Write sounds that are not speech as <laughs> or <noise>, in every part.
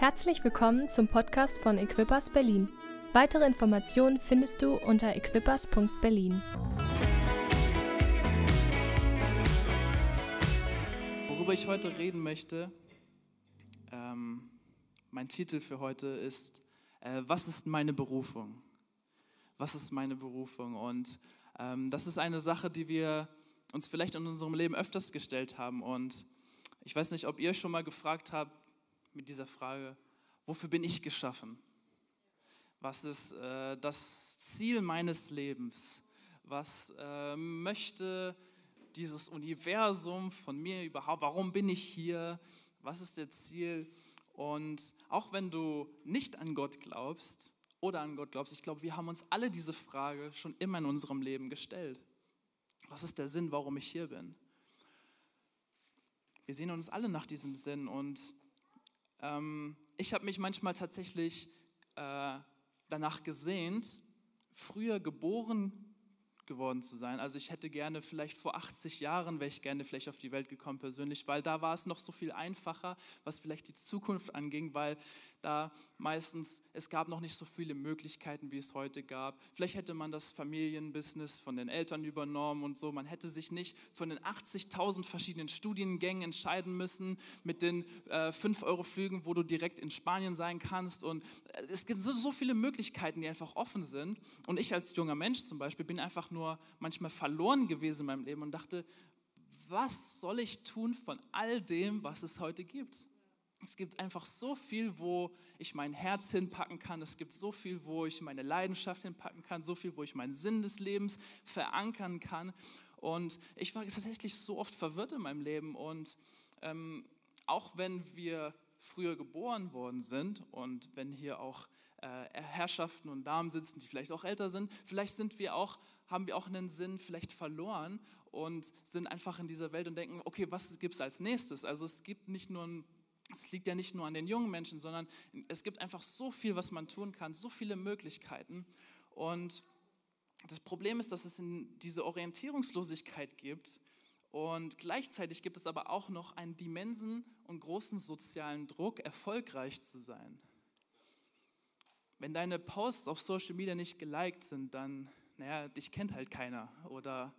Herzlich willkommen zum Podcast von Equippers Berlin. Weitere Informationen findest du unter equippers.berlin. Worüber ich heute reden möchte, ähm, mein Titel für heute ist, äh, was ist meine Berufung? Was ist meine Berufung? Und ähm, das ist eine Sache, die wir uns vielleicht in unserem Leben öfters gestellt haben. Und ich weiß nicht, ob ihr schon mal gefragt habt, mit dieser Frage, wofür bin ich geschaffen? Was ist äh, das Ziel meines Lebens? Was äh, möchte dieses Universum von mir überhaupt? Warum bin ich hier? Was ist der Ziel? Und auch wenn du nicht an Gott glaubst oder an Gott glaubst, ich glaube, wir haben uns alle diese Frage schon immer in unserem Leben gestellt. Was ist der Sinn, warum ich hier bin? Wir sehen uns alle nach diesem Sinn und ähm, ich habe mich manchmal tatsächlich äh, danach gesehnt, früher geboren geworden zu sein. Also ich hätte gerne vielleicht vor 80 Jahren, wäre ich gerne vielleicht auf die Welt gekommen persönlich, weil da war es noch so viel einfacher, was vielleicht die Zukunft anging, weil da meistens, es gab noch nicht so viele Möglichkeiten, wie es heute gab. Vielleicht hätte man das Familienbusiness von den Eltern übernommen und so. Man hätte sich nicht von den 80.000 verschiedenen Studiengängen entscheiden müssen mit den äh, 5-Euro-Flügen, wo du direkt in Spanien sein kannst. Und äh, es gibt so, so viele Möglichkeiten, die einfach offen sind. Und ich als junger Mensch zum Beispiel bin einfach nur manchmal verloren gewesen in meinem Leben und dachte, was soll ich tun von all dem, was es heute gibt? Es gibt einfach so viel, wo ich mein Herz hinpacken kann. Es gibt so viel, wo ich meine Leidenschaft hinpacken kann. So viel, wo ich meinen Sinn des Lebens verankern kann. Und ich war tatsächlich so oft verwirrt in meinem Leben. Und ähm, auch wenn wir früher geboren worden sind und wenn hier auch äh, Herrschaften und Damen sitzen, die vielleicht auch älter sind, vielleicht sind wir auch, haben wir auch einen Sinn vielleicht verloren und sind einfach in dieser Welt und denken, okay, was gibt es als nächstes? Also es gibt nicht nur ein es liegt ja nicht nur an den jungen Menschen, sondern es gibt einfach so viel, was man tun kann, so viele Möglichkeiten. Und das Problem ist, dass es diese Orientierungslosigkeit gibt. Und gleichzeitig gibt es aber auch noch einen immensen und großen sozialen Druck, erfolgreich zu sein. Wenn deine Posts auf Social Media nicht geliked sind, dann, naja, dich kennt halt keiner. Oder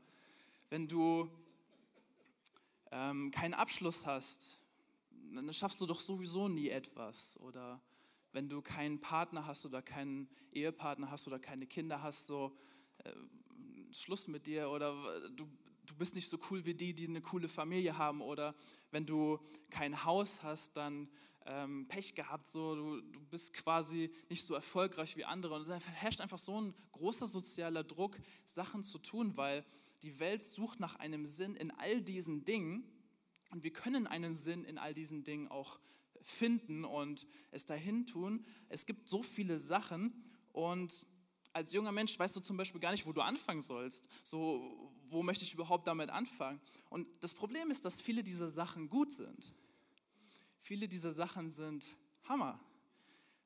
wenn du ähm, keinen Abschluss hast, dann schaffst du doch sowieso nie etwas. Oder wenn du keinen Partner hast oder keinen Ehepartner hast oder keine Kinder hast, so äh, Schluss mit dir oder du, du bist nicht so cool wie die, die eine coole Familie haben oder wenn du kein Haus hast, dann ähm, Pech gehabt, so du, du bist quasi nicht so erfolgreich wie andere und da herrscht einfach so ein großer sozialer Druck, Sachen zu tun, weil die Welt sucht nach einem Sinn in all diesen Dingen und wir können einen Sinn in all diesen Dingen auch finden und es dahin tun. Es gibt so viele Sachen und als junger Mensch weißt du zum Beispiel gar nicht, wo du anfangen sollst. So, wo möchte ich überhaupt damit anfangen? Und das Problem ist, dass viele dieser Sachen gut sind. Viele dieser Sachen sind Hammer.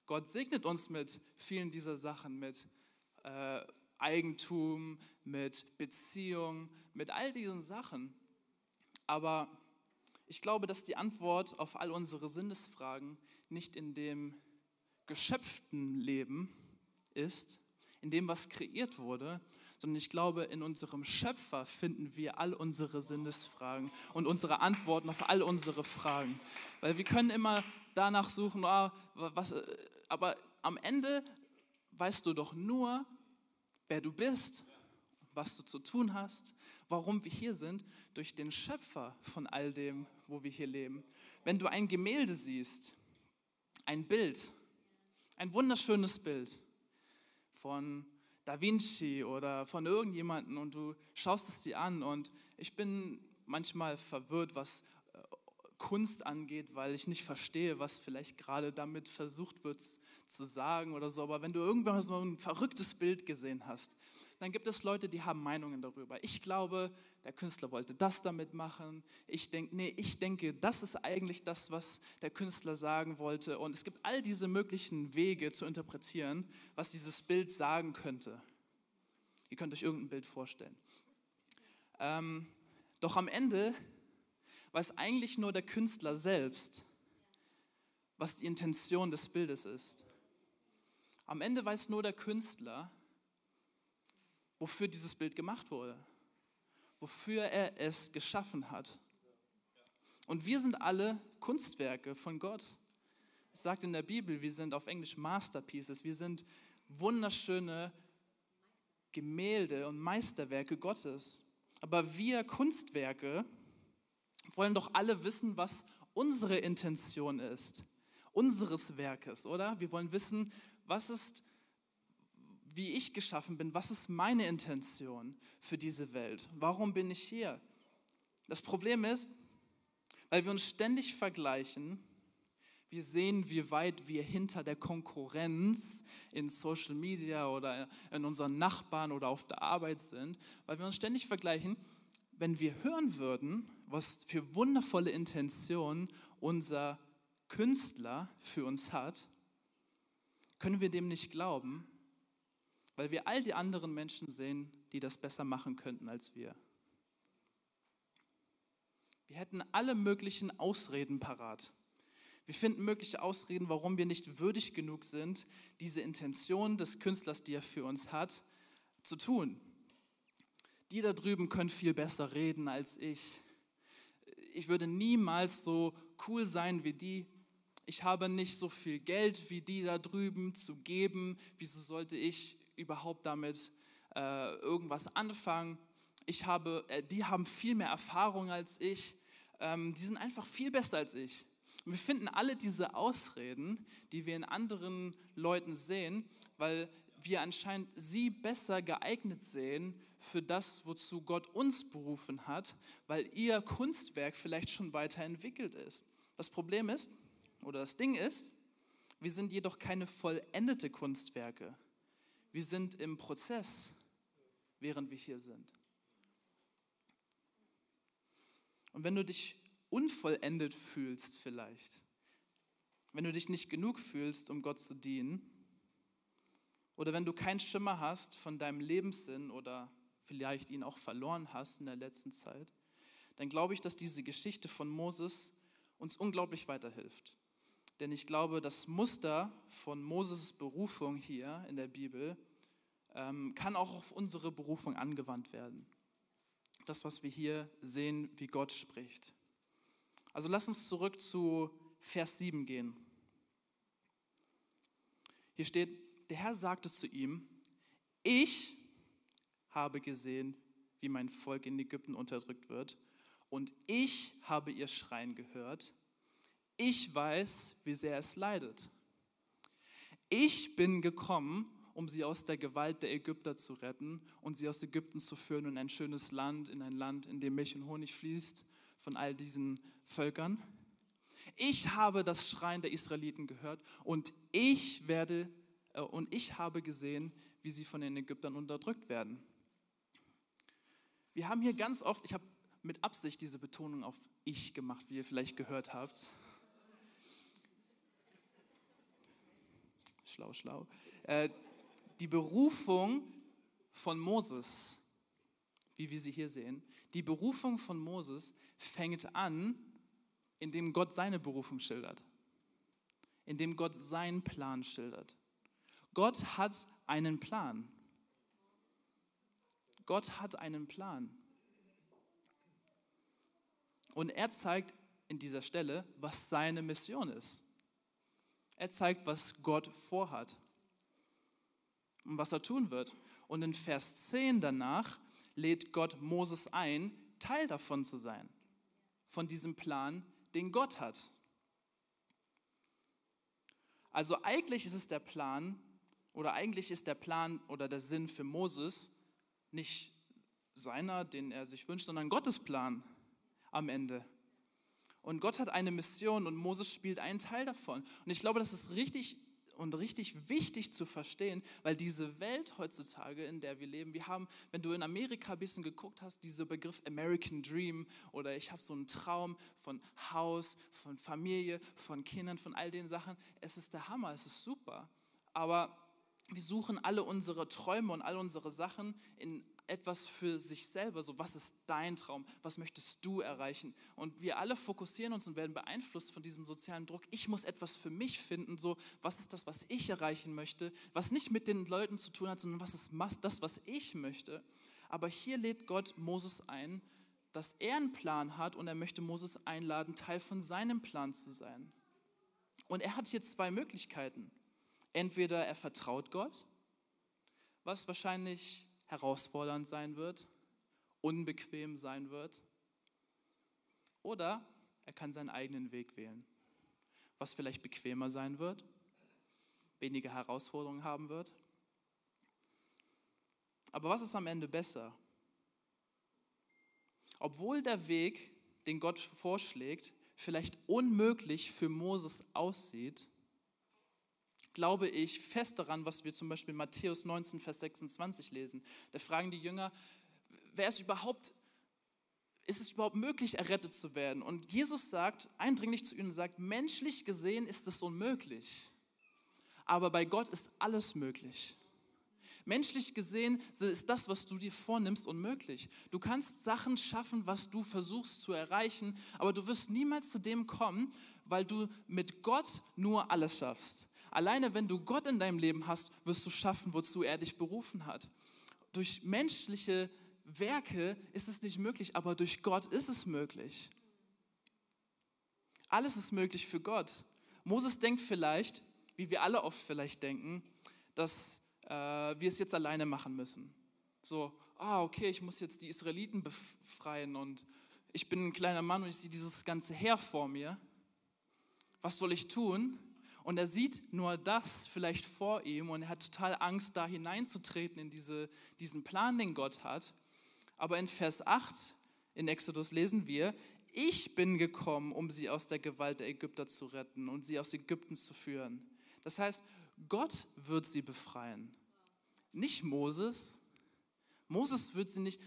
Gott segnet uns mit vielen dieser Sachen, mit äh, Eigentum, mit Beziehung, mit all diesen Sachen. Aber ich glaube, dass die Antwort auf all unsere Sinnesfragen nicht in dem geschöpften Leben ist, in dem, was kreiert wurde, sondern ich glaube, in unserem Schöpfer finden wir all unsere Sinnesfragen und unsere Antworten auf all unsere Fragen. Weil wir können immer danach suchen, oh, was, aber am Ende weißt du doch nur, wer du bist, was du zu tun hast, warum wir hier sind, durch den Schöpfer von all dem, wo wir hier leben. Wenn du ein Gemälde siehst, ein Bild, ein wunderschönes Bild von Da Vinci oder von irgendjemandem und du schaust es dir an und ich bin manchmal verwirrt, was äh, Kunst angeht, weil ich nicht verstehe, was vielleicht gerade damit versucht wird zu sagen oder so. Aber wenn du irgendwann so ein verrücktes Bild gesehen hast, dann gibt es Leute, die haben Meinungen darüber. Ich glaube, der Künstler wollte das damit machen. Ich denke, nee, ich denke, das ist eigentlich das, was der Künstler sagen wollte. Und es gibt all diese möglichen Wege zu interpretieren, was dieses Bild sagen könnte. Ihr könnt euch irgendein Bild vorstellen. Ähm, doch am Ende weiß eigentlich nur der Künstler selbst, was die Intention des Bildes ist. Am Ende weiß nur der Künstler, wofür dieses Bild gemacht wurde, wofür er es geschaffen hat. Und wir sind alle Kunstwerke von Gott. Es sagt in der Bibel, wir sind auf Englisch Masterpieces, wir sind wunderschöne Gemälde und Meisterwerke Gottes. Aber wir Kunstwerke wollen doch alle wissen, was unsere Intention ist, unseres Werkes, oder? Wir wollen wissen, was ist, wie ich geschaffen bin, was ist meine Intention für diese Welt? Warum bin ich hier? Das Problem ist, weil wir uns ständig vergleichen, wir sehen, wie weit wir hinter der Konkurrenz in Social Media oder in unseren Nachbarn oder auf der Arbeit sind, weil wir uns ständig vergleichen. Wenn wir hören würden, was für wundervolle Intentionen unser Künstler für uns hat, können wir dem nicht glauben, weil wir all die anderen Menschen sehen, die das besser machen könnten als wir. Wir hätten alle möglichen Ausreden parat. Wir finden mögliche Ausreden, warum wir nicht würdig genug sind, diese Intention des Künstlers, die er für uns hat, zu tun. Die da drüben können viel besser reden als ich. Ich würde niemals so cool sein wie die. Ich habe nicht so viel Geld wie die da drüben zu geben. Wieso sollte ich überhaupt damit äh, irgendwas anfangen? Ich habe, äh, die haben viel mehr Erfahrung als ich. Ähm, die sind einfach viel besser als ich. Und wir finden alle diese Ausreden, die wir in anderen Leuten sehen, weil wir anscheinend sie besser geeignet sehen für das, wozu Gott uns berufen hat, weil ihr Kunstwerk vielleicht schon weiterentwickelt ist. Das Problem ist, oder das Ding ist, wir sind jedoch keine vollendete Kunstwerke. Wir sind im Prozess, während wir hier sind. Und wenn du dich unvollendet fühlst vielleicht, wenn du dich nicht genug fühlst, um Gott zu dienen, oder wenn du keinen Schimmer hast von deinem Lebenssinn oder vielleicht ihn auch verloren hast in der letzten Zeit, dann glaube ich, dass diese Geschichte von Moses uns unglaublich weiterhilft. Denn ich glaube, das Muster von Moses Berufung hier in der Bibel kann auch auf unsere Berufung angewandt werden. Das, was wir hier sehen, wie Gott spricht. Also lass uns zurück zu Vers 7 gehen. Hier steht, der Herr sagte zu ihm, ich habe gesehen, wie mein Volk in Ägypten unterdrückt wird und ich habe ihr Schreien gehört. Ich weiß, wie sehr es leidet. Ich bin gekommen, um sie aus der Gewalt der Ägypter zu retten und sie aus Ägypten zu führen in ein schönes Land, in ein Land, in dem Milch und Honig fließt von all diesen Völkern. Ich habe das Schreien der Israeliten gehört und ich werde äh, und ich habe gesehen, wie sie von den Ägyptern unterdrückt werden. Wir haben hier ganz oft, ich habe mit Absicht diese Betonung auf ich gemacht, wie ihr vielleicht gehört habt. Schlau, schlau. Äh, die Berufung von Moses, wie wir sie hier sehen, die Berufung von Moses fängt an, indem Gott seine Berufung schildert, indem Gott seinen Plan schildert. Gott hat einen Plan. Gott hat einen Plan. Und er zeigt in dieser Stelle, was seine Mission ist. Er zeigt, was Gott vorhat und was er tun wird. Und in Vers 10 danach lädt Gott Moses ein, Teil davon zu sein von diesem Plan, den Gott hat. Also eigentlich ist es der Plan, oder eigentlich ist der Plan oder der Sinn für Moses nicht seiner, den er sich wünscht, sondern Gottes Plan am Ende. Und Gott hat eine Mission und Moses spielt einen Teil davon. Und ich glaube, das ist richtig und richtig wichtig zu verstehen, weil diese Welt heutzutage, in der wir leben, wir haben, wenn du in Amerika ein bisschen geguckt hast, dieser Begriff American Dream oder ich habe so einen Traum von Haus, von Familie, von Kindern, von all den Sachen. Es ist der Hammer, es ist super. Aber wir suchen alle unsere Träume und all unsere Sachen in etwas für sich selber. So, was ist dein Traum? Was möchtest du erreichen? Und wir alle fokussieren uns und werden beeinflusst von diesem sozialen Druck. Ich muss etwas für mich finden. So, was ist das, was ich erreichen möchte? Was nicht mit den Leuten zu tun hat, sondern was ist das, was ich möchte? Aber hier lädt Gott Moses ein, dass er einen Plan hat und er möchte Moses einladen, Teil von seinem Plan zu sein. Und er hat hier zwei Möglichkeiten. Entweder er vertraut Gott, was wahrscheinlich herausfordernd sein wird, unbequem sein wird. Oder er kann seinen eigenen Weg wählen, was vielleicht bequemer sein wird, weniger Herausforderungen haben wird. Aber was ist am Ende besser? Obwohl der Weg, den Gott vorschlägt, vielleicht unmöglich für Moses aussieht, glaube ich fest daran, was wir zum Beispiel in Matthäus 19, Vers 26 lesen. Da fragen die Jünger, wer ist überhaupt, ist es überhaupt möglich, errettet zu werden? Und Jesus sagt eindringlich zu ihnen, sagt, menschlich gesehen ist es unmöglich, aber bei Gott ist alles möglich. Menschlich gesehen ist das, was du dir vornimmst, unmöglich. Du kannst Sachen schaffen, was du versuchst zu erreichen, aber du wirst niemals zu dem kommen, weil du mit Gott nur alles schaffst. Alleine wenn du Gott in deinem Leben hast, wirst du schaffen, wozu er dich berufen hat. Durch menschliche Werke ist es nicht möglich, aber durch Gott ist es möglich. Alles ist möglich für Gott. Moses denkt vielleicht, wie wir alle oft vielleicht denken, dass äh, wir es jetzt alleine machen müssen. So, ah, okay, ich muss jetzt die Israeliten befreien und ich bin ein kleiner Mann und ich sehe dieses ganze Heer vor mir. Was soll ich tun? Und er sieht nur das vielleicht vor ihm und er hat total Angst, da hineinzutreten in diese, diesen Plan, den Gott hat. Aber in Vers 8 in Exodus lesen wir, ich bin gekommen, um sie aus der Gewalt der Ägypter zu retten und sie aus Ägypten zu führen. Das heißt, Gott wird sie befreien, nicht Moses. Moses wird sie nicht,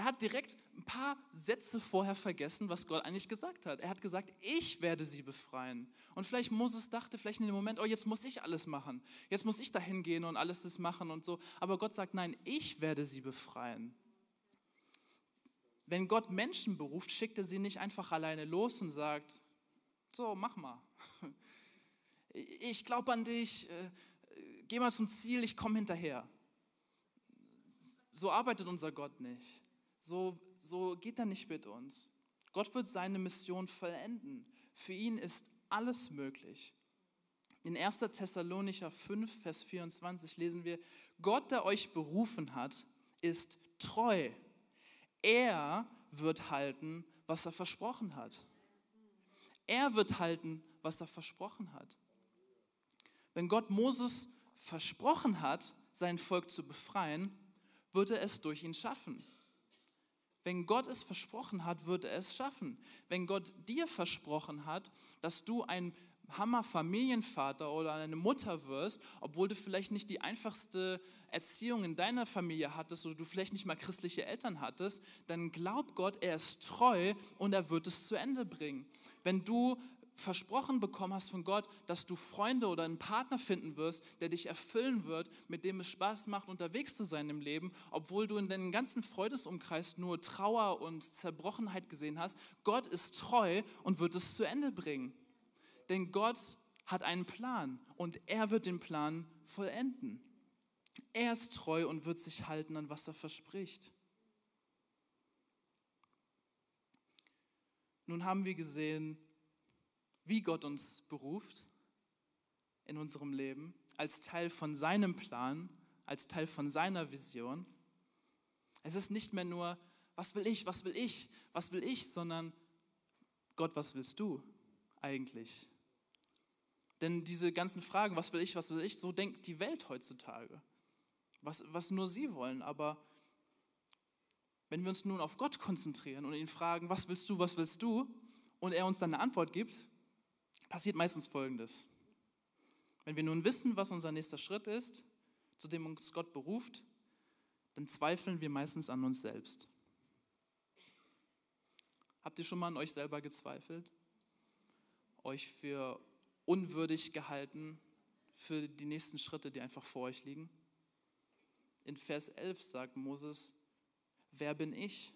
er hat direkt ein paar Sätze vorher vergessen, was Gott eigentlich gesagt hat. Er hat gesagt, ich werde sie befreien. Und vielleicht Moses dachte vielleicht in dem Moment, oh, jetzt muss ich alles machen. Jetzt muss ich dahin gehen und alles das machen und so. Aber Gott sagt, nein, ich werde sie befreien. Wenn Gott Menschen beruft, schickt er sie nicht einfach alleine los und sagt, so, mach mal. <laughs> Ich glaube an dich, äh, geh mal zum Ziel, ich komme hinterher. So arbeitet unser Gott nicht so, so geht er nicht mit uns. Gott wird seine Mission vollenden. Für ihn ist alles möglich. In 1. Thessalonicher 5, Vers 24 lesen wir, Gott, der euch berufen hat, ist treu. Er wird halten, was er versprochen hat. Er wird halten, was er versprochen hat. Wenn Gott Moses versprochen hat, sein Volk zu befreien, wird er es durch ihn schaffen. Wenn Gott es versprochen hat, wird er es schaffen. Wenn Gott dir versprochen hat, dass du ein Hammer-Familienvater oder eine Mutter wirst, obwohl du vielleicht nicht die einfachste Erziehung in deiner Familie hattest oder du vielleicht nicht mal christliche Eltern hattest, dann glaub Gott, er ist treu und er wird es zu Ende bringen. Wenn du versprochen bekommen hast von Gott, dass du Freunde oder einen Partner finden wirst, der dich erfüllen wird, mit dem es Spaß macht, unterwegs zu sein im Leben, obwohl du in deinem ganzen Freudesumkreis nur Trauer und Zerbrochenheit gesehen hast. Gott ist treu und wird es zu Ende bringen. Denn Gott hat einen Plan und er wird den Plan vollenden. Er ist treu und wird sich halten an was er verspricht. Nun haben wir gesehen, wie Gott uns beruft in unserem Leben, als Teil von seinem Plan, als Teil von seiner Vision. Es ist nicht mehr nur, was will ich, was will ich, was will ich, sondern Gott, was willst du eigentlich? Denn diese ganzen Fragen, was will ich, was will ich, so denkt die Welt heutzutage. Was, was nur sie wollen. Aber wenn wir uns nun auf Gott konzentrieren und ihn fragen, was willst du, was willst du, und er uns dann eine Antwort gibt, passiert meistens Folgendes. Wenn wir nun wissen, was unser nächster Schritt ist, zu dem uns Gott beruft, dann zweifeln wir meistens an uns selbst. Habt ihr schon mal an euch selber gezweifelt? Euch für unwürdig gehalten für die nächsten Schritte, die einfach vor euch liegen? In Vers 11 sagt Moses, wer bin ich,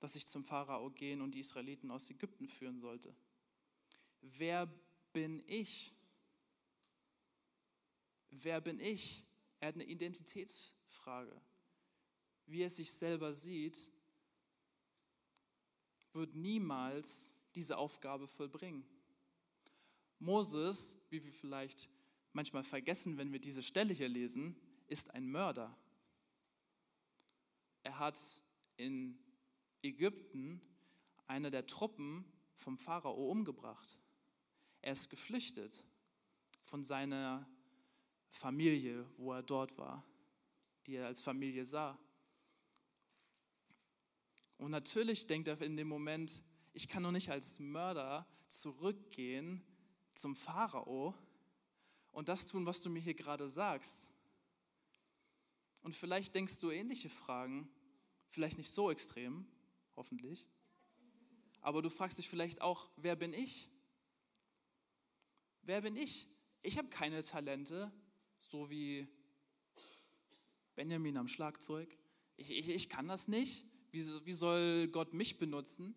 dass ich zum Pharao gehen und die Israeliten aus Ägypten führen sollte? Wer bin ich? Wer bin ich? Er hat eine Identitätsfrage. Wie er sich selber sieht, wird niemals diese Aufgabe vollbringen. Moses, wie wir vielleicht manchmal vergessen, wenn wir diese Stelle hier lesen, ist ein Mörder. Er hat in Ägypten eine der Truppen vom Pharao umgebracht. Er ist geflüchtet von seiner Familie, wo er dort war, die er als Familie sah. Und natürlich denkt er in dem Moment, ich kann doch nicht als Mörder zurückgehen zum Pharao und das tun, was du mir hier gerade sagst. Und vielleicht denkst du ähnliche Fragen, vielleicht nicht so extrem, hoffentlich, aber du fragst dich vielleicht auch, wer bin ich? Wer bin ich? Ich habe keine Talente, so wie Benjamin am Schlagzeug. Ich, ich, ich kann das nicht. Wie, wie soll Gott mich benutzen?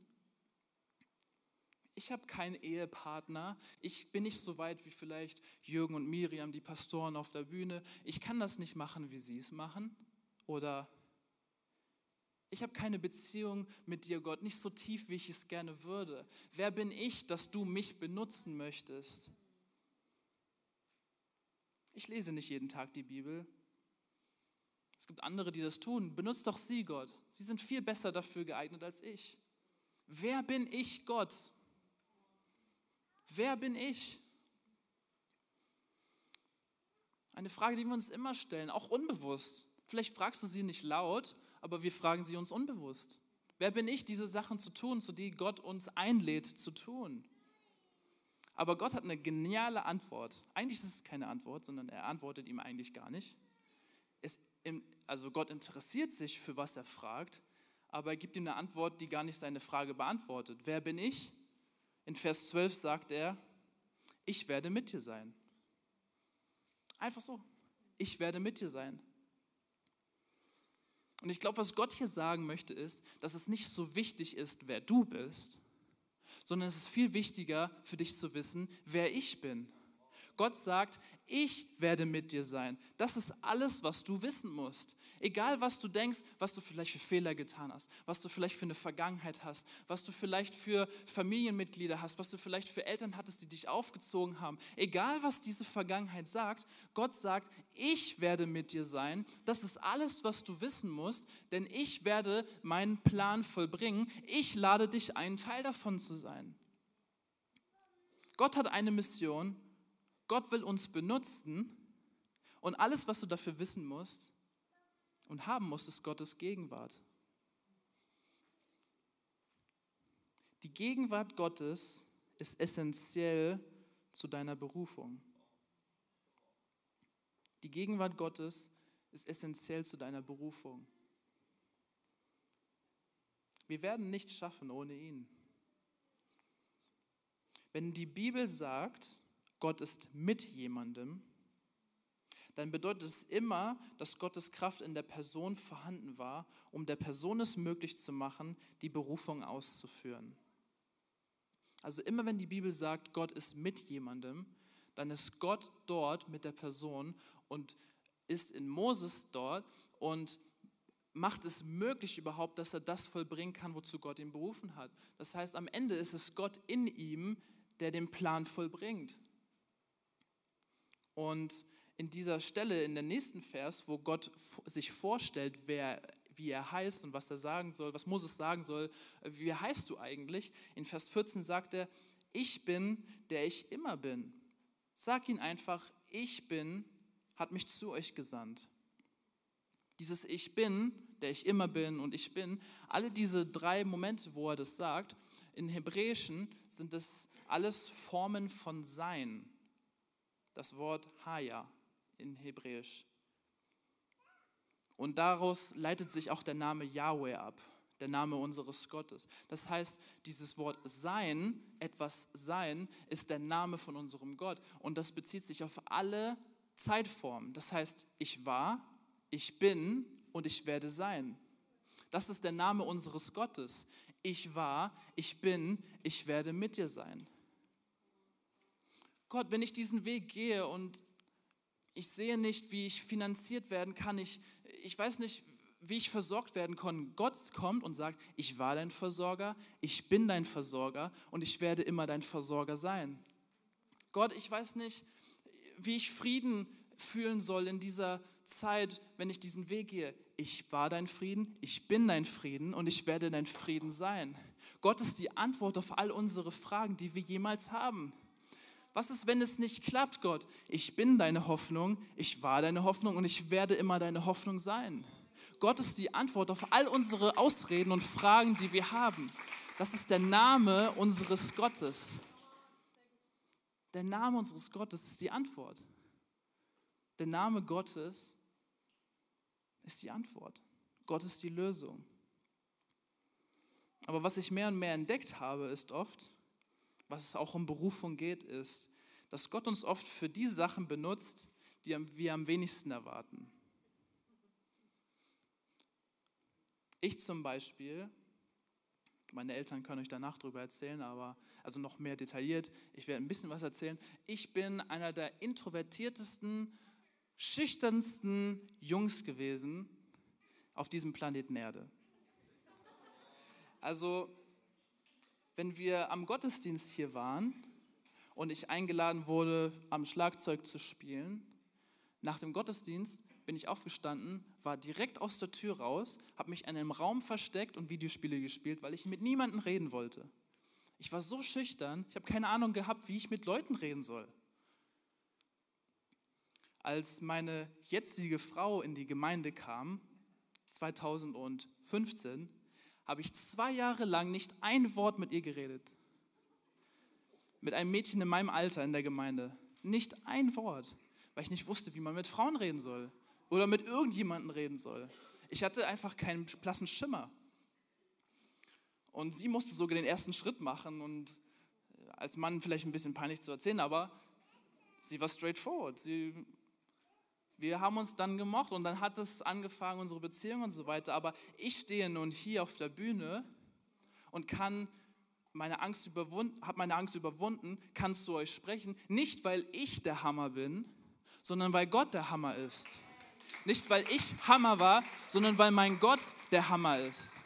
Ich habe keinen Ehepartner. Ich bin nicht so weit wie vielleicht Jürgen und Miriam, die Pastoren auf der Bühne. Ich kann das nicht machen, wie sie es machen. Oder ich habe keine Beziehung mit dir, Gott, nicht so tief, wie ich es gerne würde. Wer bin ich, dass du mich benutzen möchtest? Ich lese nicht jeden Tag die Bibel. Es gibt andere, die das tun. Benutzt doch sie, Gott. Sie sind viel besser dafür geeignet als ich. Wer bin ich, Gott? Wer bin ich? Eine Frage, die wir uns immer stellen, auch unbewusst. Vielleicht fragst du sie nicht laut, aber wir fragen sie uns unbewusst. Wer bin ich, diese Sachen zu tun, zu die Gott uns einlädt zu tun? Aber Gott hat eine geniale Antwort. Eigentlich ist es keine Antwort, sondern er antwortet ihm eigentlich gar nicht. Es, also Gott interessiert sich für was er fragt, aber er gibt ihm eine Antwort, die gar nicht seine Frage beantwortet. Wer bin ich? In Vers 12 sagt er, ich werde mit dir sein. Einfach so, ich werde mit dir sein. Und ich glaube, was Gott hier sagen möchte, ist, dass es nicht so wichtig ist, wer du bist, sondern es ist viel wichtiger für dich zu wissen, wer ich bin. Gott sagt, ich werde mit dir sein. Das ist alles, was du wissen musst. Egal, was du denkst, was du vielleicht für Fehler getan hast, was du vielleicht für eine Vergangenheit hast, was du vielleicht für Familienmitglieder hast, was du vielleicht für Eltern hattest, die dich aufgezogen haben. Egal, was diese Vergangenheit sagt, Gott sagt, ich werde mit dir sein. Das ist alles, was du wissen musst, denn ich werde meinen Plan vollbringen. Ich lade dich ein, Teil davon zu sein. Gott hat eine Mission Gott will uns benutzen und alles, was du dafür wissen musst und haben musst, ist Gottes Gegenwart. Die Gegenwart Gottes ist essentiell zu deiner Berufung. Die Gegenwart Gottes ist essentiell zu deiner Berufung. Wir werden nichts schaffen ohne ihn. Wenn die Bibel sagt, Gott ist mit jemandem, dann bedeutet es immer, dass Gottes Kraft in der Person vorhanden war, um der Person es möglich zu machen, die Berufung auszuführen. Also immer wenn die Bibel sagt, Gott ist mit jemandem, dann ist Gott dort mit der Person und ist in Moses dort und macht es möglich überhaupt, dass er das vollbringen kann, wozu Gott ihn berufen hat. Das heißt, am Ende ist es Gott in ihm, der den Plan vollbringt. Und in dieser Stelle, in der nächsten Vers, wo Gott sich vorstellt, wer, wie er heißt und was er sagen soll, was Moses sagen soll, wie heißt du eigentlich? In Vers 14 sagt er, ich bin, der ich immer bin. Sag ihn einfach, ich bin, hat mich zu euch gesandt. Dieses Ich bin, der ich immer bin und ich bin, alle diese drei Momente, wo er das sagt, in Hebräischen sind das alles Formen von Sein das Wort Haya in Hebräisch. Und daraus leitet sich auch der Name Yahweh ab, der Name unseres Gottes. Das heißt, dieses Wort Sein, etwas Sein, ist der Name von unserem Gott. Und das bezieht sich auf alle Zeitformen. Das heißt, ich war, ich bin und ich werde sein. Das ist der Name unseres Gottes. Ich war, ich bin, ich werde mit dir sein. Gott, wenn ich diesen Weg gehe und ich sehe nicht, wie ich finanziert werden kann, ich, ich weiß nicht, wie ich versorgt werden kann. Gott kommt und sagt, ich war dein Versorger, ich bin dein Versorger und ich werde immer dein Versorger sein. Gott, ich weiß nicht, wie ich Frieden fühlen soll in dieser Zeit, wenn ich diesen Weg gehe. Ich war dein Frieden, ich bin dein Frieden und ich werde dein Frieden sein. Gott ist die Antwort auf all unsere Fragen, die wir jemals haben. Was ist, wenn es nicht klappt, Gott? Ich bin deine Hoffnung, ich war deine Hoffnung und ich werde immer deine Hoffnung sein. Gott ist die Antwort auf all unsere Ausreden und Fragen, die wir haben. Das ist der Name unseres Gottes. Der Name unseres Gottes ist die Antwort. Der Name Gottes ist die Antwort. Gott ist die Lösung. Aber was ich mehr und mehr entdeckt habe, ist oft, was es auch um Berufung geht, ist, dass Gott uns oft für die Sachen benutzt, die wir am wenigsten erwarten. Ich zum Beispiel, meine Eltern können euch danach darüber erzählen, aber also noch mehr detailliert, ich werde ein bisschen was erzählen. Ich bin einer der introvertiertesten, schüchternsten Jungs gewesen auf diesem Planeten Erde. Also, wenn wir am Gottesdienst hier waren und ich eingeladen wurde, am Schlagzeug zu spielen, nach dem Gottesdienst bin ich aufgestanden, war direkt aus der Tür raus, habe mich in einem Raum versteckt und Videospiele gespielt, weil ich mit niemandem reden wollte. Ich war so schüchtern, ich habe keine Ahnung gehabt, wie ich mit Leuten reden soll. Als meine jetzige Frau in die Gemeinde kam, 2015, habe ich zwei Jahre lang nicht ein Wort mit ihr geredet. Mit einem Mädchen in meinem Alter in der Gemeinde. Nicht ein Wort, weil ich nicht wusste, wie man mit Frauen reden soll oder mit irgendjemandem reden soll. Ich hatte einfach keinen blassen Schimmer. Und sie musste sogar den ersten Schritt machen und äh, als Mann vielleicht ein bisschen peinlich zu erzählen, aber sie war straightforward. Sie, wir haben uns dann gemocht und dann hat es angefangen, unsere Beziehung und so weiter. Aber ich stehe nun hier auf der Bühne und kann meine Angst überwunden, habe meine Angst überwunden, kann zu euch sprechen, nicht weil ich der Hammer bin, sondern weil Gott der Hammer ist. Nicht, weil ich Hammer war, sondern weil mein Gott der Hammer ist.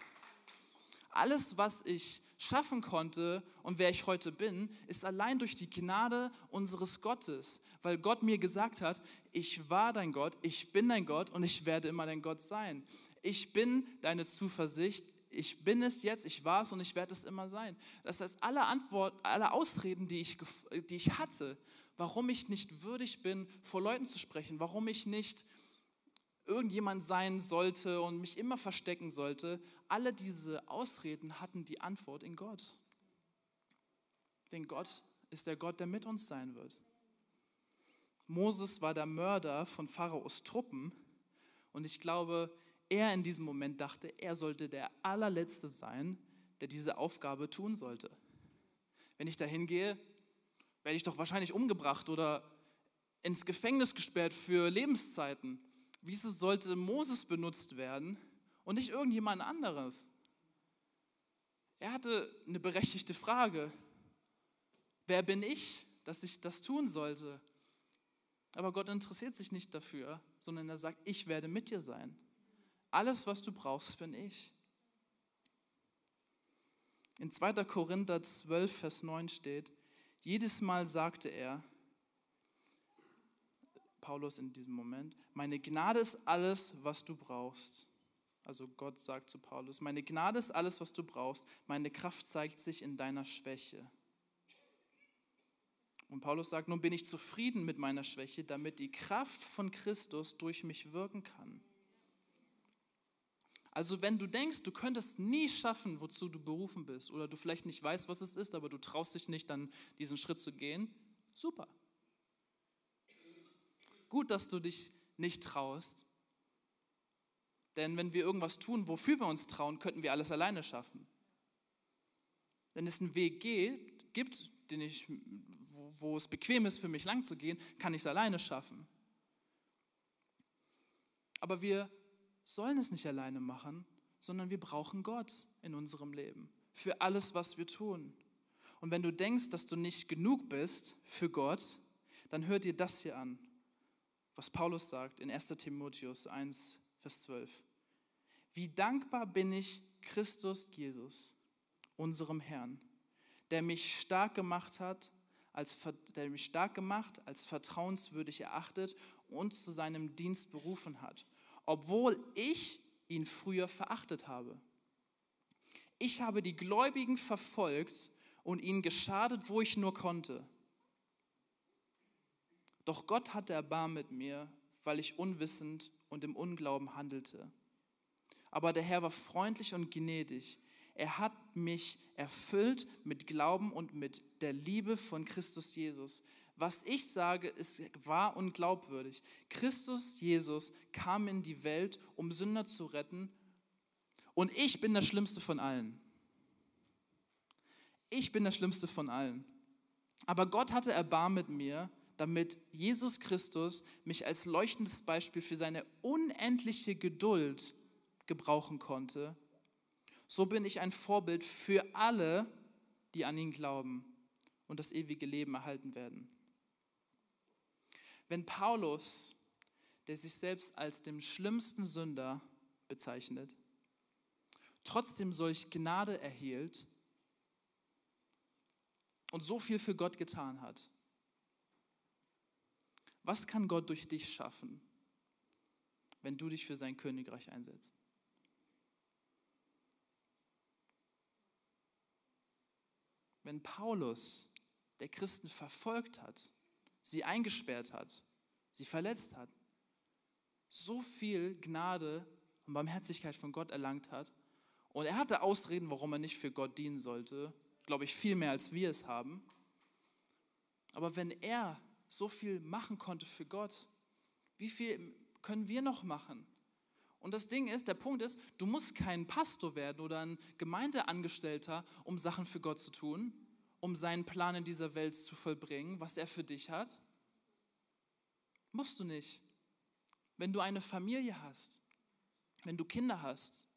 Alles, was ich schaffen konnte und wer ich heute bin, ist allein durch die Gnade unseres Gottes, weil Gott mir gesagt hat, ich war dein Gott, ich bin dein Gott und ich werde immer dein Gott sein. Ich bin deine Zuversicht, ich bin es jetzt, ich war es und ich werde es immer sein. Das heißt, alle Antwort, alle Ausreden, die ich, die ich hatte, warum ich nicht würdig bin, vor Leuten zu sprechen, warum ich nicht irgendjemand sein sollte und mich immer verstecken sollte, alle diese Ausreden hatten die Antwort in Gott. Denn Gott ist der Gott, der mit uns sein wird. Moses war der Mörder von Pharaos Truppen und ich glaube, er in diesem Moment dachte, er sollte der allerletzte sein, der diese Aufgabe tun sollte. Wenn ich dahin gehe, werde ich doch wahrscheinlich umgebracht oder ins Gefängnis gesperrt für Lebenszeiten. Wieso sollte Moses benutzt werden und nicht irgendjemand anderes? Er hatte eine berechtigte Frage. Wer bin ich, dass ich das tun sollte? Aber Gott interessiert sich nicht dafür, sondern er sagt, ich werde mit dir sein. Alles, was du brauchst, bin ich. In 2. Korinther 12, Vers 9 steht, jedes Mal sagte er, Paulus in diesem Moment, meine Gnade ist alles, was du brauchst. Also Gott sagt zu Paulus, meine Gnade ist alles, was du brauchst. Meine Kraft zeigt sich in deiner Schwäche. Und Paulus sagt, nun bin ich zufrieden mit meiner Schwäche, damit die Kraft von Christus durch mich wirken kann. Also wenn du denkst, du könntest nie schaffen, wozu du berufen bist, oder du vielleicht nicht weißt, was es ist, aber du traust dich nicht, dann diesen Schritt zu gehen, super gut, dass du dich nicht traust. Denn wenn wir irgendwas tun, wofür wir uns trauen, könnten wir alles alleine schaffen. Wenn es einen Weg geht, gibt, den ich, wo, es bequem ist für mich lang zu gehen, kann ich es alleine schaffen. Aber wir sollen es nicht alleine machen, sondern wir brauchen Gott in unserem Leben für alles, was wir tun. Und wenn du denkst, dass du nicht genug bist für Gott, dann hör dir das hier an, was Paulus sagt in 1 Timotheus 1, Vers 12. Wie dankbar bin ich Christus Jesus, unserem Herrn, der mich stark gemacht hat, als, der mich stark gemacht, als vertrauenswürdig erachtet und zu seinem Dienst berufen hat, obwohl ich ihn früher verachtet habe. Ich habe die Gläubigen verfolgt und ihnen geschadet, wo ich nur konnte. Doch Gott hatte Erbarm mit mir, weil ich unwissend und im Unglauben handelte. Aber der Herr war freundlich und gnädig. Er hat mich erfüllt mit Glauben und mit der Liebe von Christus Jesus. Was ich sage, ist wahr und glaubwürdig. Christus Jesus kam in die Welt, um Sünder zu retten. Und ich bin der Schlimmste von allen. Ich bin der Schlimmste von allen. Aber Gott hatte Erbarm mit mir, damit Jesus Christus mich als leuchtendes Beispiel für seine unendliche Geduld gebrauchen konnte. So bin ich ein Vorbild für alle, die an ihn glauben und das ewige Leben erhalten werden. Wenn Paulus, der sich selbst als dem schlimmsten Sünder bezeichnet, trotzdem solch Gnade erhielt und so viel für Gott getan hat, was kann Gott durch dich schaffen, wenn du dich für sein Königreich einsetzt? Wenn Paulus, der Christen verfolgt hat, sie eingesperrt hat, sie verletzt hat, so viel Gnade und Barmherzigkeit von Gott erlangt hat, und er hatte Ausreden, warum er nicht für Gott dienen sollte, glaube ich, viel mehr als wir es haben. Aber wenn er so viel machen konnte für Gott, wie viel können wir noch machen? Und das Ding ist, der Punkt ist, du musst kein Pastor werden oder ein Gemeindeangestellter, um Sachen für Gott zu tun, um seinen Plan in dieser Welt zu vollbringen, was er für dich hat. Musst du nicht. Wenn du eine Familie hast, wenn du Kinder hast,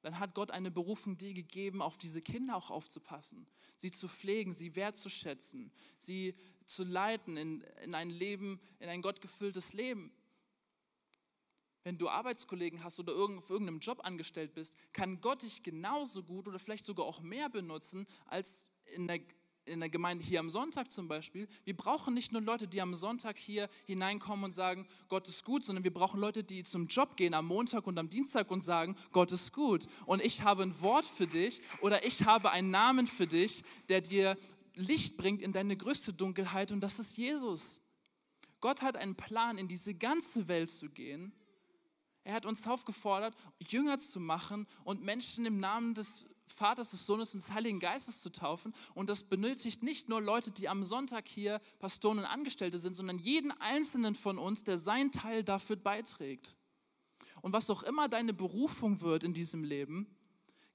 dann hat Gott eine Berufung dir gegeben, auf diese Kinder auch aufzupassen, sie zu pflegen, sie wertzuschätzen, sie zu leiten in, in ein Leben, in ein gottgefülltes Leben. Wenn du Arbeitskollegen hast oder auf irgendeinem Job angestellt bist, kann Gott dich genauso gut oder vielleicht sogar auch mehr benutzen als in der in der Gemeinde hier am Sonntag zum Beispiel, wir brauchen nicht nur Leute, die am Sonntag hier hineinkommen und sagen, Gott ist gut, sondern wir brauchen Leute, die zum Job gehen am Montag und am Dienstag und sagen, Gott ist gut. Und ich habe ein Wort für dich oder ich habe einen Namen für dich, der dir Licht bringt in deine größte Dunkelheit und das ist Jesus. Gott hat einen Plan, in diese ganze Welt zu gehen. Er hat uns aufgefordert, Jünger zu machen und Menschen im Namen des Vaters, des Sohnes und des Heiligen Geistes zu taufen. Und das benötigt nicht nur Leute, die am Sonntag hier Pastoren und Angestellte sind, sondern jeden einzelnen von uns, der seinen Teil dafür beiträgt. Und was auch immer deine Berufung wird in diesem Leben,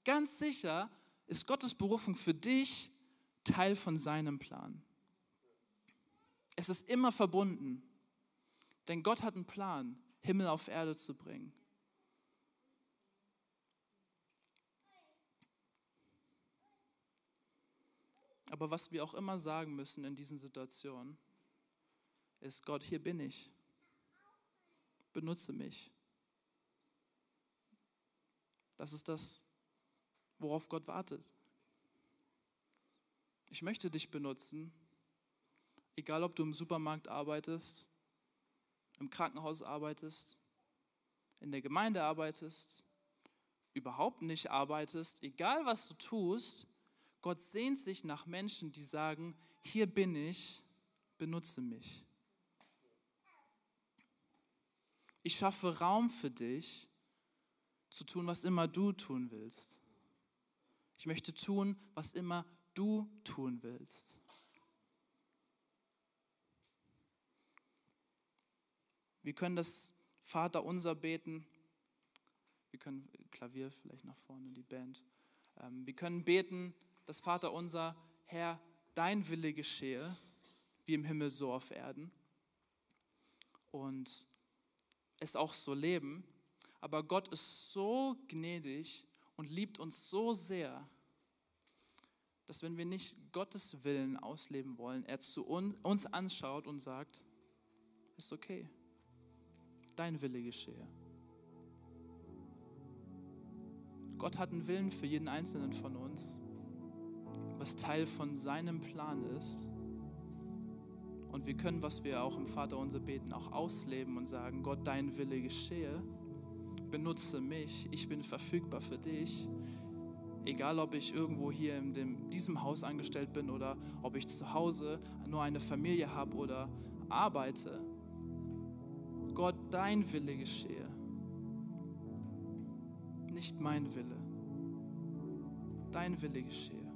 ganz sicher ist Gottes Berufung für dich Teil von seinem Plan. Es ist immer verbunden, denn Gott hat einen Plan, Himmel auf Erde zu bringen. Aber was wir auch immer sagen müssen in diesen Situationen, ist, Gott, hier bin ich. Benutze mich. Das ist das, worauf Gott wartet. Ich möchte dich benutzen, egal ob du im Supermarkt arbeitest, im Krankenhaus arbeitest, in der Gemeinde arbeitest, überhaupt nicht arbeitest, egal was du tust, Gott sehnt sich nach Menschen, die sagen, hier bin ich, benutze mich. Ich schaffe Raum für dich, zu tun, was immer du tun willst. Ich möchte tun, was immer du tun willst. Wir können das Vater unser beten. Wir können Klavier vielleicht nach vorne, die Band. Ähm, wir können beten, das Vater unser, Herr, dein Wille geschehe, wie im Himmel so auf Erden. Und es auch so leben. Aber Gott ist so gnädig und liebt uns so sehr, dass wenn wir nicht Gottes Willen ausleben wollen, er zu uns anschaut und sagt, ist okay, dein Wille geschehe. Gott hat einen Willen für jeden Einzelnen von uns, was Teil von seinem Plan ist. Und wir können, was wir auch im Vater unser beten, auch ausleben und sagen, Gott, dein Wille geschehe. Benutze mich, ich bin verfügbar für dich. Egal, ob ich irgendwo hier in dem, diesem Haus angestellt bin oder ob ich zu Hause nur eine Familie habe oder arbeite. Gott, dein Wille geschehe. Nicht mein Wille. Dein Wille geschehe.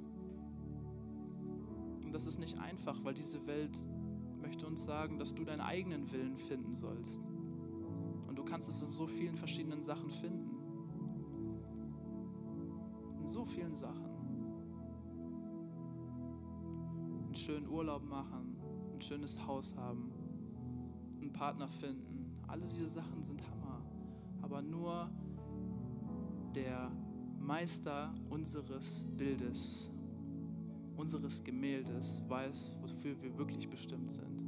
Und das ist nicht einfach, weil diese Welt möchte uns sagen, dass du deinen eigenen Willen finden sollst. Und du kannst es in so vielen verschiedenen Sachen finden. So vielen Sachen. Einen schönen Urlaub machen, ein schönes Haus haben, einen Partner finden. Alle diese Sachen sind Hammer. Aber nur der Meister unseres Bildes, unseres Gemäldes weiß, wofür wir wirklich bestimmt sind.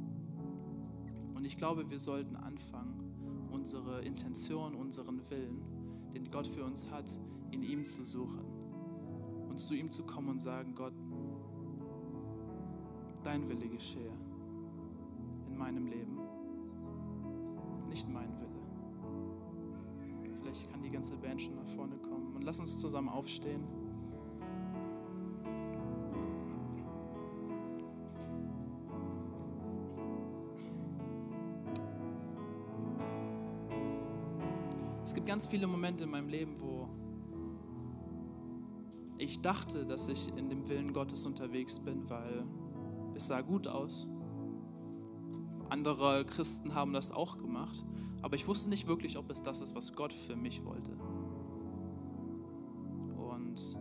Und ich glaube, wir sollten anfangen, unsere Intention, unseren Willen, den Gott für uns hat, in ihm zu suchen. Zu ihm zu kommen und sagen, Gott, dein Wille geschehe in meinem Leben, nicht mein Wille. Vielleicht kann die ganze Band schon nach vorne kommen. Und lass uns zusammen aufstehen. Es gibt ganz viele Momente in meinem Leben, wo ich dachte, dass ich in dem Willen Gottes unterwegs bin, weil es sah gut aus. Andere Christen haben das auch gemacht, aber ich wusste nicht wirklich, ob es das ist, was Gott für mich wollte. Und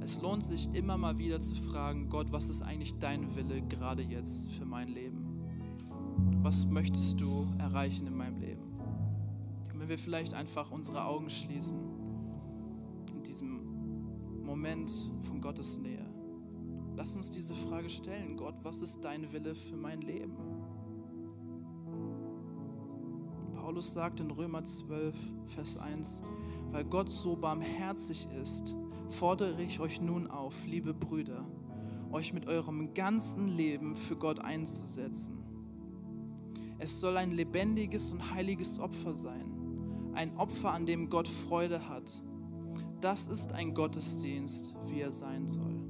es lohnt sich immer mal wieder zu fragen, Gott, was ist eigentlich dein Wille gerade jetzt für mein Leben? Was möchtest du erreichen in meinem Leben? Und wenn wir vielleicht einfach unsere Augen schließen diesem Moment von Gottes Nähe, lass uns diese Frage stellen, Gott, was ist dein Wille für mein Leben? Paulus sagt in Römer 12, Vers 1, weil Gott so barmherzig ist, fordere ich euch nun auf, liebe Brüder, euch mit eurem ganzen Leben für Gott einzusetzen. Es soll ein lebendiges und heiliges Opfer sein, ein Opfer, an dem Gott Freude hat. Das ist ein Gottesdienst, wie er sein soll.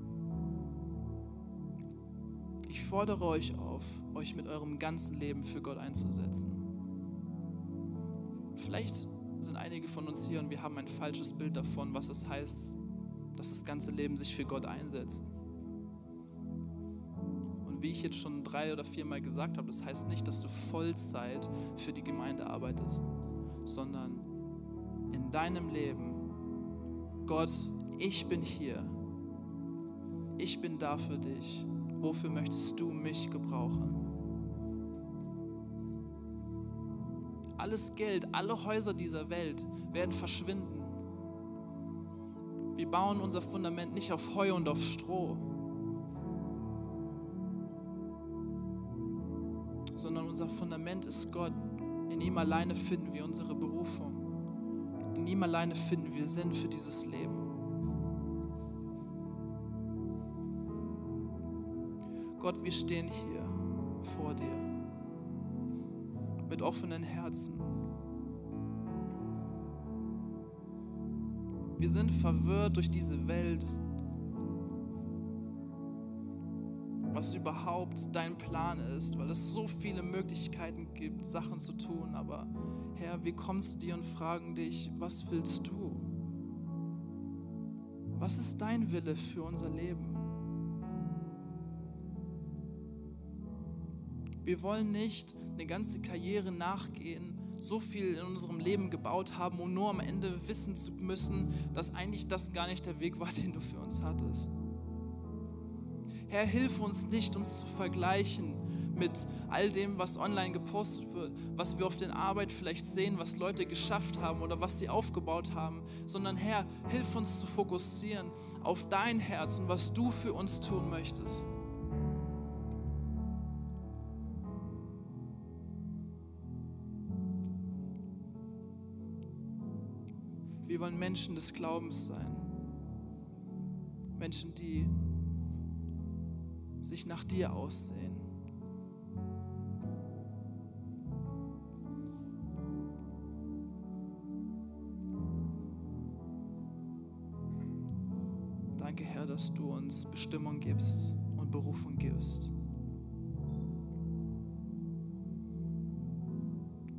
Ich fordere euch auf, euch mit eurem ganzen Leben für Gott einzusetzen. Vielleicht sind einige von uns hier und wir haben ein falsches Bild davon, was es heißt, dass das ganze Leben sich für Gott einsetzt. Und wie ich jetzt schon drei oder viermal gesagt habe, das heißt nicht, dass du Vollzeit für die Gemeinde arbeitest, sondern in deinem Leben, Gott, ich bin hier. Ich bin da für dich. Wofür möchtest du mich gebrauchen? Alles Geld, alle Häuser dieser Welt werden verschwinden. Wir bauen unser Fundament nicht auf Heu und auf Stroh, sondern unser Fundament ist Gott. In ihm alleine finden wir unsere Berufung. In ihm alleine finden wir Sinn für dieses Leben. Gott, wir stehen hier vor dir mit offenen Herzen. Wir sind verwirrt durch diese Welt, was überhaupt dein Plan ist, weil es so viele Möglichkeiten gibt, Sachen zu tun. Aber Herr, wir kommen zu dir und fragen dich, was willst du? Was ist dein Wille für unser Leben? Wir wollen nicht eine ganze Karriere nachgehen, so viel in unserem Leben gebaut haben, um nur am Ende wissen zu müssen, dass eigentlich das gar nicht der Weg war, <laughs> den du für uns hattest. Herr, hilf uns nicht, uns zu vergleichen mit all dem, was online gepostet wird, was wir auf der Arbeit vielleicht sehen, was Leute geschafft haben oder was sie aufgebaut haben, sondern Herr, hilf uns zu fokussieren auf dein Herz und was du für uns tun möchtest. Wir wollen Menschen des Glaubens sein. Menschen, die sich nach dir aussehen. Danke, Herr, dass du uns Bestimmung gibst und Berufung gibst.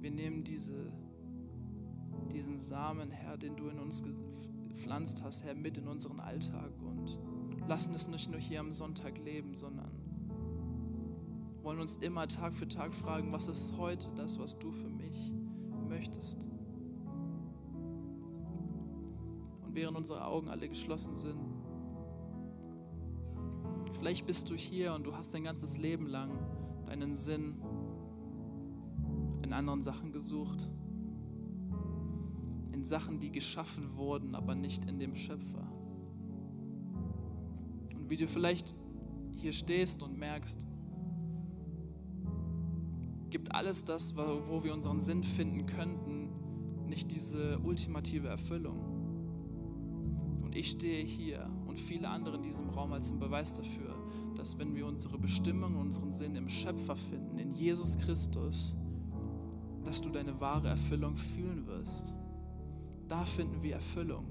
Wir nehmen diese, diesen Samen, Herr, den du in uns gepflanzt hast, Herr, mit in unseren Alltag und lassen es nicht nur hier am Sonntag leben, sondern wollen uns immer Tag für Tag fragen, was ist heute das, was du für mich möchtest. Und während unsere Augen alle geschlossen sind, vielleicht bist du hier und du hast dein ganzes Leben lang deinen Sinn in anderen Sachen gesucht. In Sachen, die geschaffen wurden, aber nicht in dem Schöpfer wie du vielleicht hier stehst und merkst, gibt alles das, wo wir unseren Sinn finden könnten, nicht diese ultimative Erfüllung. Und ich stehe hier und viele andere in diesem Raum als ein Beweis dafür, dass wenn wir unsere Bestimmung unseren Sinn im Schöpfer finden, in Jesus Christus, dass du deine wahre Erfüllung fühlen wirst. Da finden wir Erfüllung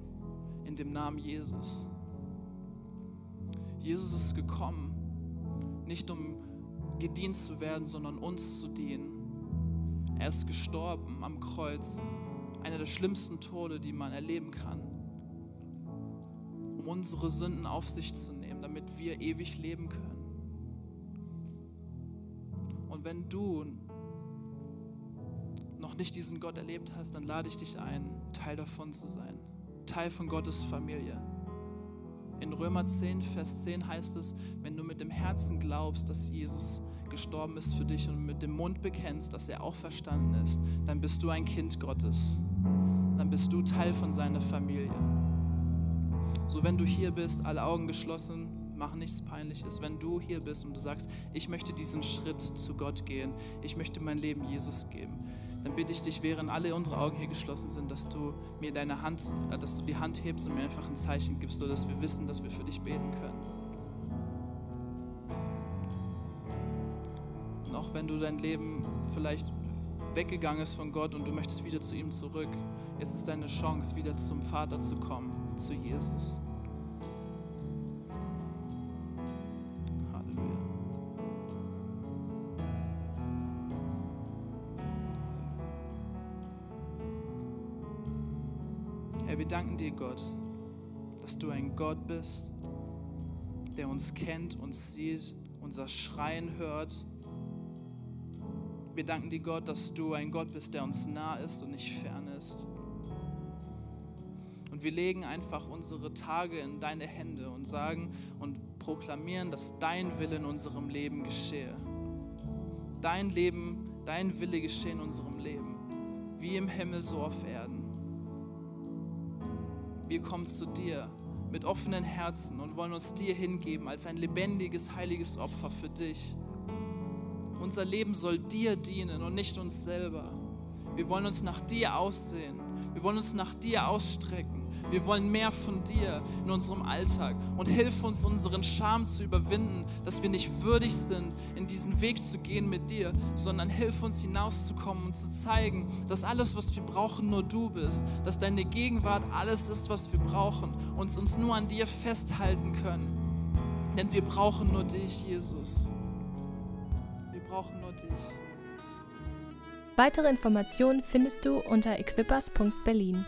in dem Namen Jesus. Jesus ist gekommen, nicht um gedient zu werden, sondern uns zu dienen. Er ist gestorben am Kreuz, einer der schlimmsten Tode, die man erleben kann, um unsere Sünden auf sich zu nehmen, damit wir ewig leben können. Und wenn du noch nicht diesen Gott erlebt hast, dann lade ich dich ein, Teil davon zu sein, Teil von Gottes Familie. In Römer 10, Vers 10 heißt es, wenn du mit dem Herzen glaubst, dass Jesus gestorben ist für dich und mit dem Mund bekennst, dass er auch verstanden ist, dann bist du ein Kind Gottes. Dann bist du Teil von seiner Familie. So, wenn du hier bist, alle Augen geschlossen, mach nichts Peinliches. Wenn du hier bist und du sagst, ich möchte diesen Schritt zu Gott gehen, ich möchte mein Leben Jesus geben, dann bitte ich dich, während alle unsere Augen hier geschlossen sind, dass du mir deine Hand, äh, dass du die Hand hebst und mir einfach ein Zeichen gibst, sodass wir wissen, dass wir für dich beten können. Und auch wenn du dein Leben vielleicht weggegangen ist von Gott und du möchtest wieder zu ihm zurück, jetzt ist deine Chance, wieder zum Vater zu kommen, zu Jesus. Gott bist, der uns kennt, uns sieht, unser Schreien hört. Wir danken dir, Gott, dass du ein Gott bist, der uns nah ist und nicht fern ist. Und wir legen einfach unsere Tage in deine Hände und sagen und proklamieren, dass dein Wille in unserem Leben geschehe. Dein Leben, dein Wille geschehe in unserem Leben, wie im Himmel so auf Erden. Wir kommen zu dir mit offenen Herzen und wollen uns dir hingeben als ein lebendiges, heiliges Opfer für dich. Unser Leben soll dir dienen und nicht uns selber. Wir wollen uns nach dir aussehen. Wir wollen uns nach dir ausstrecken. Wir wollen mehr von dir in unserem Alltag und hilf uns, unseren Scham zu überwinden, dass wir nicht würdig sind, in diesen Weg zu gehen mit dir, sondern hilf uns hinauszukommen und zu zeigen, dass alles, was wir brauchen, nur du bist, dass deine Gegenwart alles ist, was wir brauchen und uns nur an dir festhalten können. Denn wir brauchen nur dich, Jesus. Wir brauchen nur dich. Weitere Informationen findest du unter equippers.berlin.